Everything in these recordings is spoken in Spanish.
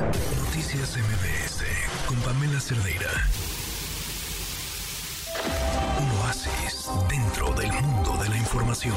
Noticias MBS con Pamela Cerdeira. Un oasis dentro del mundo de la información.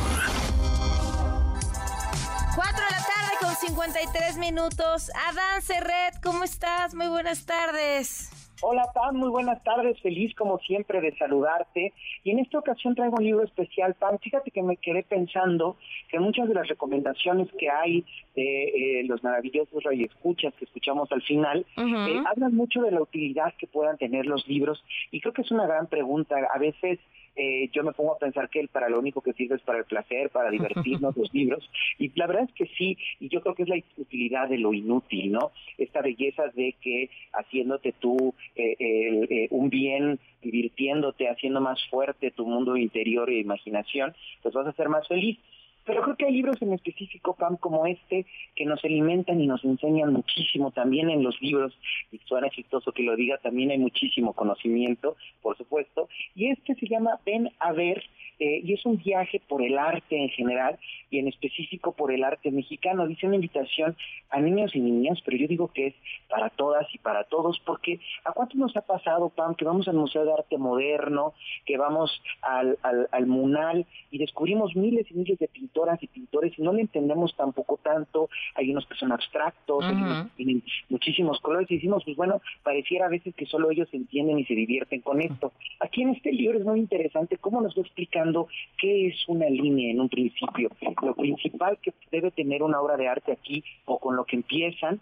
4 de la tarde con 53 minutos. Adán Serret, ¿cómo estás? Muy buenas tardes. Hola Pam, muy buenas tardes, feliz como siempre de saludarte. Y en esta ocasión traigo un libro especial, Pam. Fíjate que me quedé pensando que muchas de las recomendaciones que hay de eh, los maravillosos radioescuchas que escuchamos al final, eh, hablan mucho de la utilidad que puedan tener los libros. Y creo que es una gran pregunta. A veces eh, yo me pongo a pensar que para lo único que sirve es para el placer, para divertirnos los libros. Y la verdad es que sí, y yo creo que es la utilidad de lo inútil, ¿no? Esta belleza de que haciéndote tú eh, eh, un bien, divirtiéndote, haciendo más fuerte tu mundo interior e imaginación, pues vas a ser más feliz. Pero creo que hay libros en específico, Pam, como este, que nos alimentan y nos enseñan muchísimo. También en los libros, y suena exitoso que lo diga, también hay muchísimo conocimiento, por supuesto. Y este se llama Ven a ver, eh, y es un viaje por el arte en general y en específico por el arte mexicano. Dice una invitación a niños y niñas, pero yo digo que es para todas y para todos, porque ¿a cuánto nos ha pasado, Pam, que vamos al Museo de Arte Moderno, que vamos al, al, al Munal y descubrimos miles y miles de pintoras y pintores y no le entendemos tampoco tanto, hay unos que son abstractos, hay unos que tienen muchísimos colores y decimos, pues bueno, pareciera a veces que solo ellos entienden y se divierten con esto. Aquí en este libro es muy interesante cómo nos va explicando qué es una línea en un principio, lo principal que debe tener una obra de arte aquí o con lo que empiezan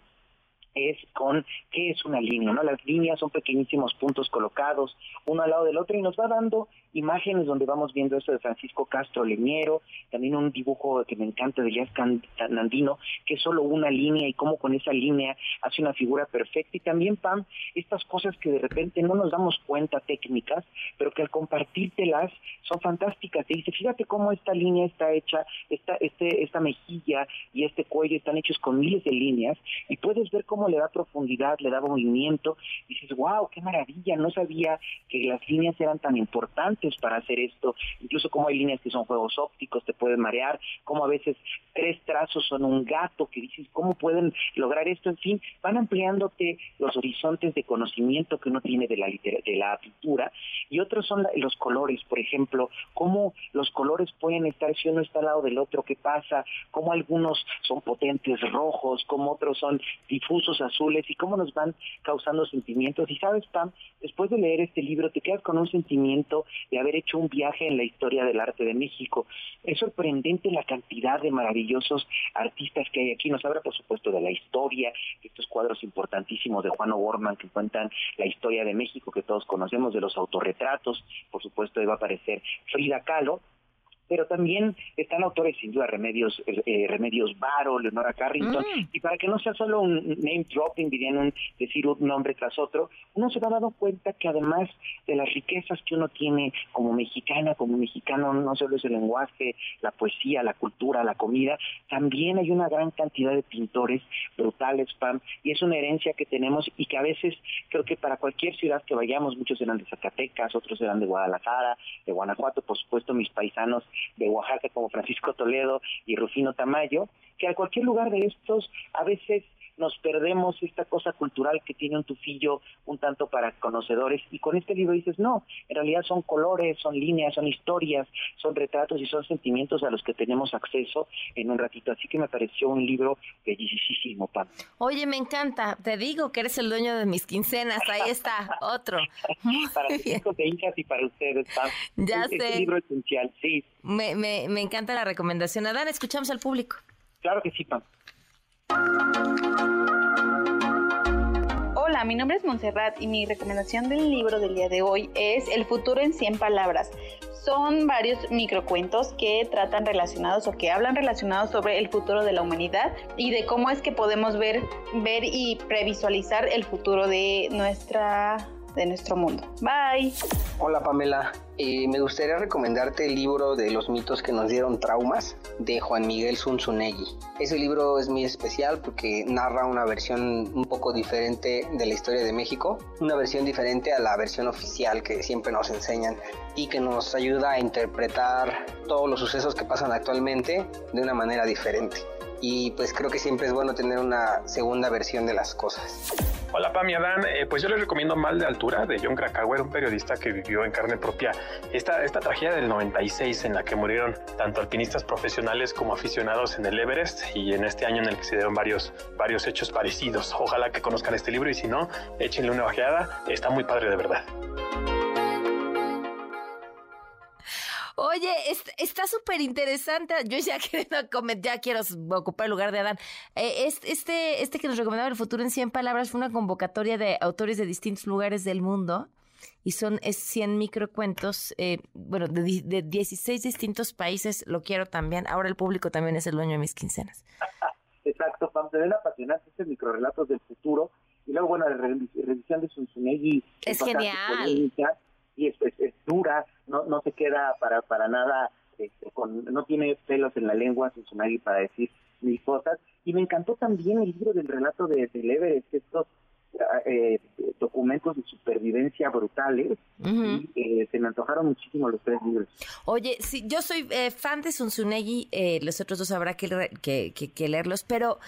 es con qué es una línea, ¿no? Las líneas son pequeñísimos puntos colocados uno al lado del otro y nos va dando imágenes donde vamos viendo esto de Francisco Castro Leñero, también un dibujo que me encanta de Elías Nandino, que es solo una línea y cómo con esa línea hace una figura perfecta y también Pam, estas cosas que de repente no nos damos cuenta técnicas, pero que al compartírtelas son fantásticas. Te dice, fíjate cómo esta línea está hecha, esta, este, esta mejilla y este cuello están hechos con miles de líneas y puedes ver cómo le da profundidad, le da movimiento, dices, wow, qué maravilla, no sabía que las líneas eran tan importantes para hacer esto, incluso como hay líneas que son juegos ópticos, te pueden marear, como a veces tres trazos son un gato, que dices, ¿cómo pueden lograr esto? En fin, van ampliándote los horizontes de conocimiento que uno tiene de la, de la pintura, y otros son los colores, por ejemplo, cómo los colores pueden estar si uno está al lado del otro, qué pasa, cómo algunos son potentes rojos, cómo otros son difusos, azules y cómo nos van causando sentimientos. Y sabes, Pam, después de leer este libro te quedas con un sentimiento de haber hecho un viaje en la historia del arte de México. Es sorprendente la cantidad de maravillosos artistas que hay aquí. Nos habla, por supuesto, de la historia, estos cuadros importantísimos de Juan O'Gorman que cuentan la historia de México que todos conocemos, de los autorretratos. Por supuesto, va a aparecer Frida Kahlo, pero también están autores sin duda Remedios eh, eh Remedios Varo, Leonora Carrington, mm. y para que no sea solo un name dropping, dirían un, decir un nombre tras otro, uno se va dando cuenta que además de las riquezas que uno tiene como mexicana, como mexicano, no solo es el lenguaje, la poesía, la cultura, la comida, también hay una gran cantidad de pintores brutales, Pam, y es una herencia que tenemos y que a veces creo que para cualquier ciudad que vayamos, muchos eran de Zacatecas, otros eran de Guadalajara, de Guanajuato, por supuesto mis paisanos de Oaxaca como Francisco Toledo y Rufino Tamayo, que a cualquier lugar de estos a veces nos perdemos esta cosa cultural que tiene un tufillo un tanto para conocedores y con este libro dices, no, en realidad son colores, son líneas, son historias, son retratos y son sentimientos a los que tenemos acceso en un ratito. Así que me pareció un libro bellísimo, Pam. Oye, me encanta, te digo que eres el dueño de mis quincenas, ahí está, otro. para tus hijos e hijas y para ustedes, Pam. Ya es, sé. Libro esencial, sí. Me, me, me encanta la recomendación. Adán, escuchamos al público. Claro que sí, Pam. Hola, mi nombre es Montserrat y mi recomendación del libro del día de hoy es El futuro en 100 palabras. Son varios microcuentos que tratan relacionados o que hablan relacionados sobre el futuro de la humanidad y de cómo es que podemos ver, ver y previsualizar el futuro de nuestra de nuestro mundo. Bye. Hola Pamela, eh, me gustaría recomendarte el libro de los mitos que nos dieron traumas de Juan Miguel Zunzunegui. Ese libro es muy especial porque narra una versión un poco diferente de la historia de México, una versión diferente a la versión oficial que siempre nos enseñan y que nos ayuda a interpretar todos los sucesos que pasan actualmente de una manera diferente. Y pues creo que siempre es bueno tener una segunda versión de las cosas. Hola Pam Adán, eh, pues yo les recomiendo Mal de Altura de John Krakauer, un periodista que vivió en carne propia esta, esta tragedia del 96 en la que murieron tanto alpinistas profesionales como aficionados en el Everest y en este año en el que se dieron varios, varios hechos parecidos. Ojalá que conozcan este libro y si no, échenle una bajeada, está muy padre de verdad. Oye, está súper interesante. Yo ya, ya quiero ocupar el lugar de Adán. Eh, este, este que nos recomendaba el futuro en 100 palabras fue una convocatoria de autores de distintos lugares del mundo y son es 100 microcuentos, eh, bueno, de, de 16 distintos países. Lo quiero también. Ahora el público también es el dueño de mis quincenas. Exacto, Pam, te ven apasionante este microrelatos del futuro. Y luego, bueno, la revisión de Sunsunegi. Es genial y es, dura, no, no se queda para, para nada, este, con, no tiene pelos en la lengua nadie para decir mil cosas. Y me encantó también el libro del relato de, de Everest, estos eh, documentos de supervivencia brutales y eh, se me antojaron muchísimo los tres libros. Oye, sí, yo soy eh, fan de Sunsunegi, los otros dos habrá que, que, que, leerlos, pero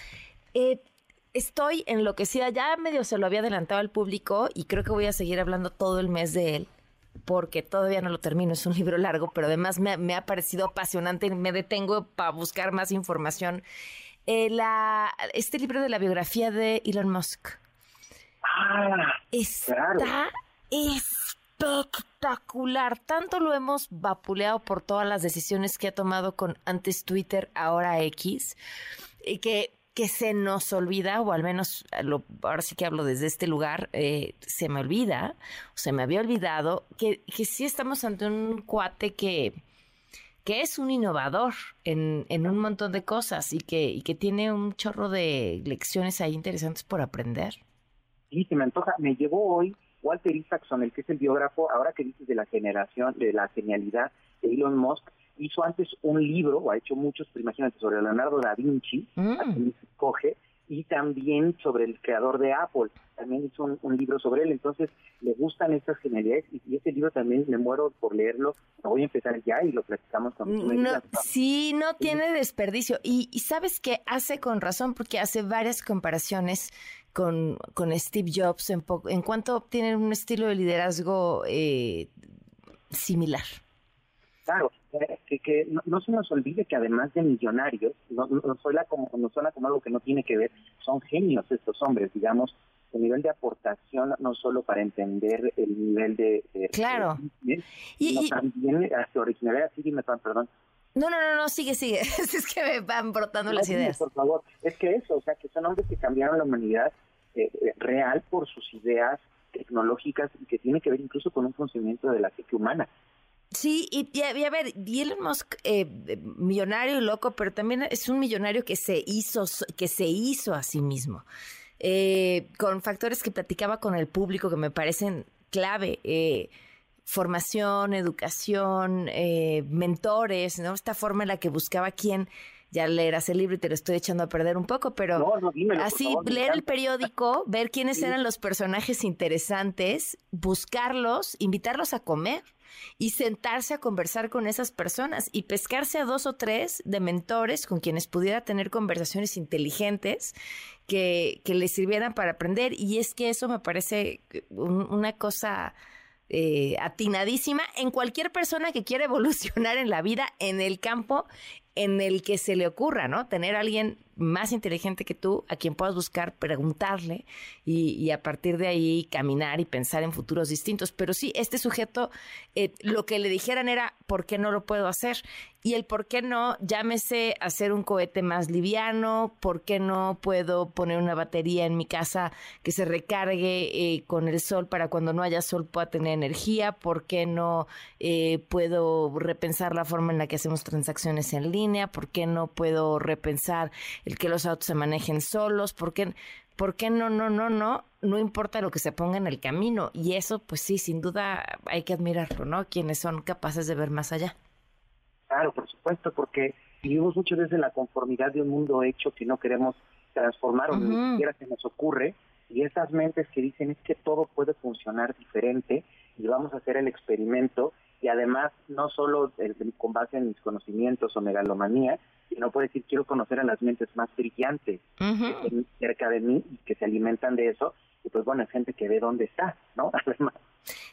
estoy enloquecida, ya medio se lo había adelantado al público y creo que voy a seguir hablando todo el mes de él porque todavía no lo termino, es un libro largo, pero además me, ha parecido apasionante y me detengo para buscar más información. Eh, la, este libro de la biografía de Elon Musk. Ah, está espectacular. Tanto lo hemos vapuleado por todas las decisiones que ha tomado con antes Twitter, ahora X, y que que se nos olvida, o al menos lo, ahora sí que hablo desde este lugar, eh, se me olvida, o se me había olvidado, que, que sí estamos ante un cuate que, que es un innovador en, en un montón de cosas y que, y que tiene un chorro de lecciones ahí interesantes por aprender. Sí, se me antoja. Me llevó hoy Walter Isaacson, el que es el biógrafo, ahora que dices de la generación, de la genialidad de Elon Musk, hizo antes un libro, o ha hecho muchos, pero imagínate, sobre Leonardo da Vinci, mm. escoge, y también sobre el creador de Apple. También hizo un, libro sobre él, entonces le gustan estas genialidades y, este libro también me muero por leerlo. Lo voy a empezar ya y lo platicamos con no, Sí, no tiene desperdicio. Y, sabes que hace con razón porque hace varias comparaciones con, con Steve Jobs en, en cuanto tienen un estilo de liderazgo eh, similar. Claro, que, que no, se nos olvide que además de millonarios, no, no, suena como, no suena como algo que no tiene que ver, son genios estos hombres, digamos, el nivel de aportación no solo para entender el nivel de... claro. y, también su originalidad, sí, dime, perdón. No, no, no, no, sigue, sigue. es que me van brotando las ideas. Por favor, es que eso, o sea, que son hombres que cambiaron la humanidad eh, eh, real por sus ideas tecnológicas y que tiene que ver incluso con un funcionamiento de la psique humana. Sí, y, a ver, Elon Musk, eh, millonario y loco, pero también es un millonario que se hizo, que se hizo a sí mismo. Eh, con factores que platicaba con el público que me parecen clave. Eh, formación, educación, mentores, ¿no? Esta forma en la que buscaba quién ya leerás el libro y te lo estoy echando a perder un poco, pero así leer el periódico, ver quiénes eran los personajes interesantes, buscarlos, invitarlos a comer y sentarse a conversar con esas personas y pescarse a dos o tres de mentores con quienes pudiera tener conversaciones inteligentes que, que le sirvieran para aprender. Y es que eso me parece una cosa eh, atinadísima en cualquier persona que quiera evolucionar en la vida, en el campo en el que se le ocurra, ¿no? Tener a alguien más inteligente que tú, a quien puedas buscar, preguntarle y, a partir de ahí caminar y pensar en futuros distintos. Pero sí, este sujeto, eh, lo que le dijeran era, ¿por qué no lo puedo hacer? Y el por qué no, llámese hacer un cohete más liviano, ¿por qué no puedo poner una batería en mi casa que se recargue eh, con el sol para cuando no haya sol pueda tener energía? ¿Por qué no eh, puedo repensar la forma en la que hacemos transacciones en línea? ¿Por qué no puedo repensar el que los autos se manejen solos, ¿por qué, ¿por qué no, no, no, no? No importa lo que se ponga en el camino. Y eso, pues sí, sin duda hay que admirarlo, ¿no? Quienes son capaces de ver más allá. Claro, por supuesto, porque vivimos muchas veces la conformidad de un mundo hecho que no queremos transformar o ni siquiera se nos ocurre. Y esas mentes que dicen es que todo puede funcionar diferente y vamos a hacer el experimento y además no solo con base en mis conocimientos o megalomanía, sino puede decir quiero conocer a las mentes más brillantes cerca de mí y que se alimentan de eso y pues bueno, es gente que ve dónde está, ¿no? Además.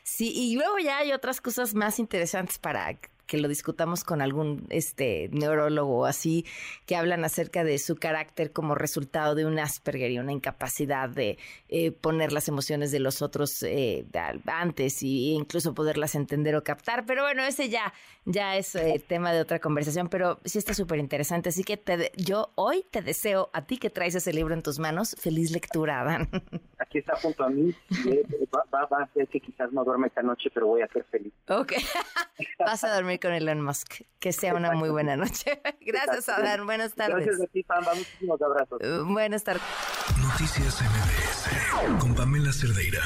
Sí, y luego ya hay otras cosas más interesantes para que lo discutamos con algún este neurólogo así, que hablan acerca de su carácter como resultado de un Asperger y una incapacidad de eh, poner las emociones de los otros eh, antes e incluso poderlas entender o captar. Pero bueno, ese ya, ya es eh, tema de otra conversación, pero sí está súper interesante. Así que te, yo hoy te deseo a ti que traes ese libro en tus manos, feliz lectura, Adán. Aquí está junto a mí. Va, va, a ser que quizás no duerme esta noche, pero voy a ser feliz. Ok. Vas a dormir con Elon Musk. Que sea una muy buena noche. Gracias, Adán. Buenas tardes. Gracias a ti, Pamba. Muchísimos abrazos. buenas tardes. Noticias MBS con Pamela Cerdeira.